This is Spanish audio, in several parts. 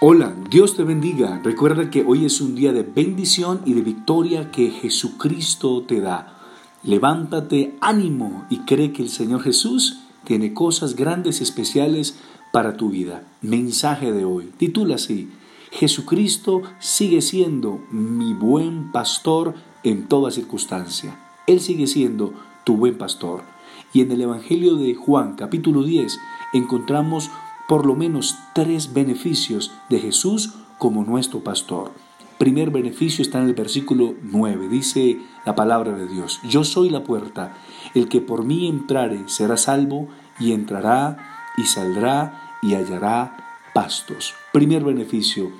Hola, Dios te bendiga. Recuerda que hoy es un día de bendición y de victoria que Jesucristo te da. Levántate, ánimo y cree que el Señor Jesús tiene cosas grandes y especiales para tu vida. Mensaje de hoy. Titula así. Jesucristo sigue siendo mi buen pastor en toda circunstancia. Él sigue siendo tu buen pastor. Y en el Evangelio de Juan capítulo 10 encontramos por lo menos tres beneficios de Jesús como nuestro pastor. Primer beneficio está en el versículo 9, dice la palabra de Dios, yo soy la puerta, el que por mí entrare será salvo y entrará y saldrá y hallará pastos. Primer beneficio,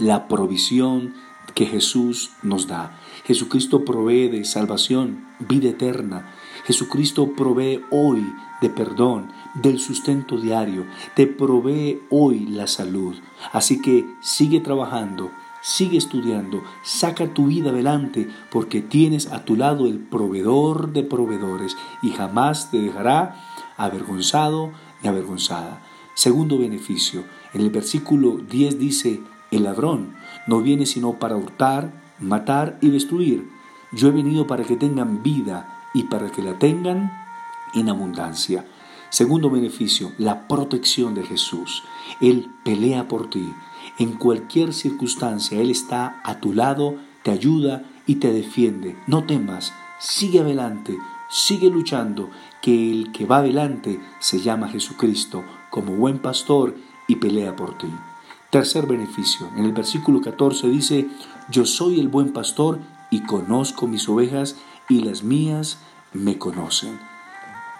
la provisión que Jesús nos da. Jesucristo provee de salvación, vida eterna. Jesucristo provee hoy de perdón, del sustento diario, te provee hoy la salud. Así que sigue trabajando, sigue estudiando, saca tu vida adelante porque tienes a tu lado el proveedor de proveedores y jamás te dejará avergonzado ni avergonzada. Segundo beneficio, en el versículo 10 dice, el ladrón no viene sino para hurtar, matar y destruir. Yo he venido para que tengan vida y para que la tengan en abundancia. Segundo beneficio, la protección de Jesús. Él pelea por ti. En cualquier circunstancia, Él está a tu lado, te ayuda y te defiende. No temas, sigue adelante, sigue luchando, que el que va adelante se llama Jesucristo como buen pastor y pelea por ti. Tercer beneficio, en el versículo 14 dice, yo soy el buen pastor y conozco mis ovejas y las mías me conocen.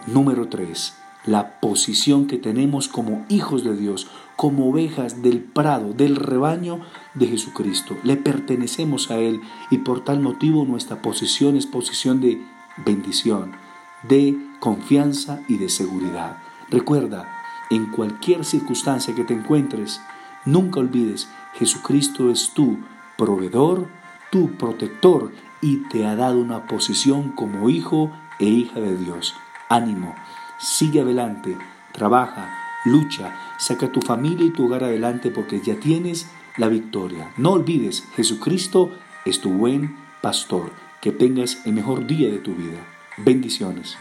Número 3. La posición que tenemos como hijos de Dios, como ovejas del prado, del rebaño de Jesucristo. Le pertenecemos a Él y por tal motivo nuestra posición es posición de bendición, de confianza y de seguridad. Recuerda, en cualquier circunstancia que te encuentres, nunca olvides, Jesucristo es tu proveedor, tu protector y te ha dado una posición como hijo e hija de Dios ánimo, sigue adelante, trabaja, lucha, saca tu familia y tu hogar adelante porque ya tienes la victoria. No olvides, Jesucristo es tu buen pastor. Que tengas el mejor día de tu vida. Bendiciones.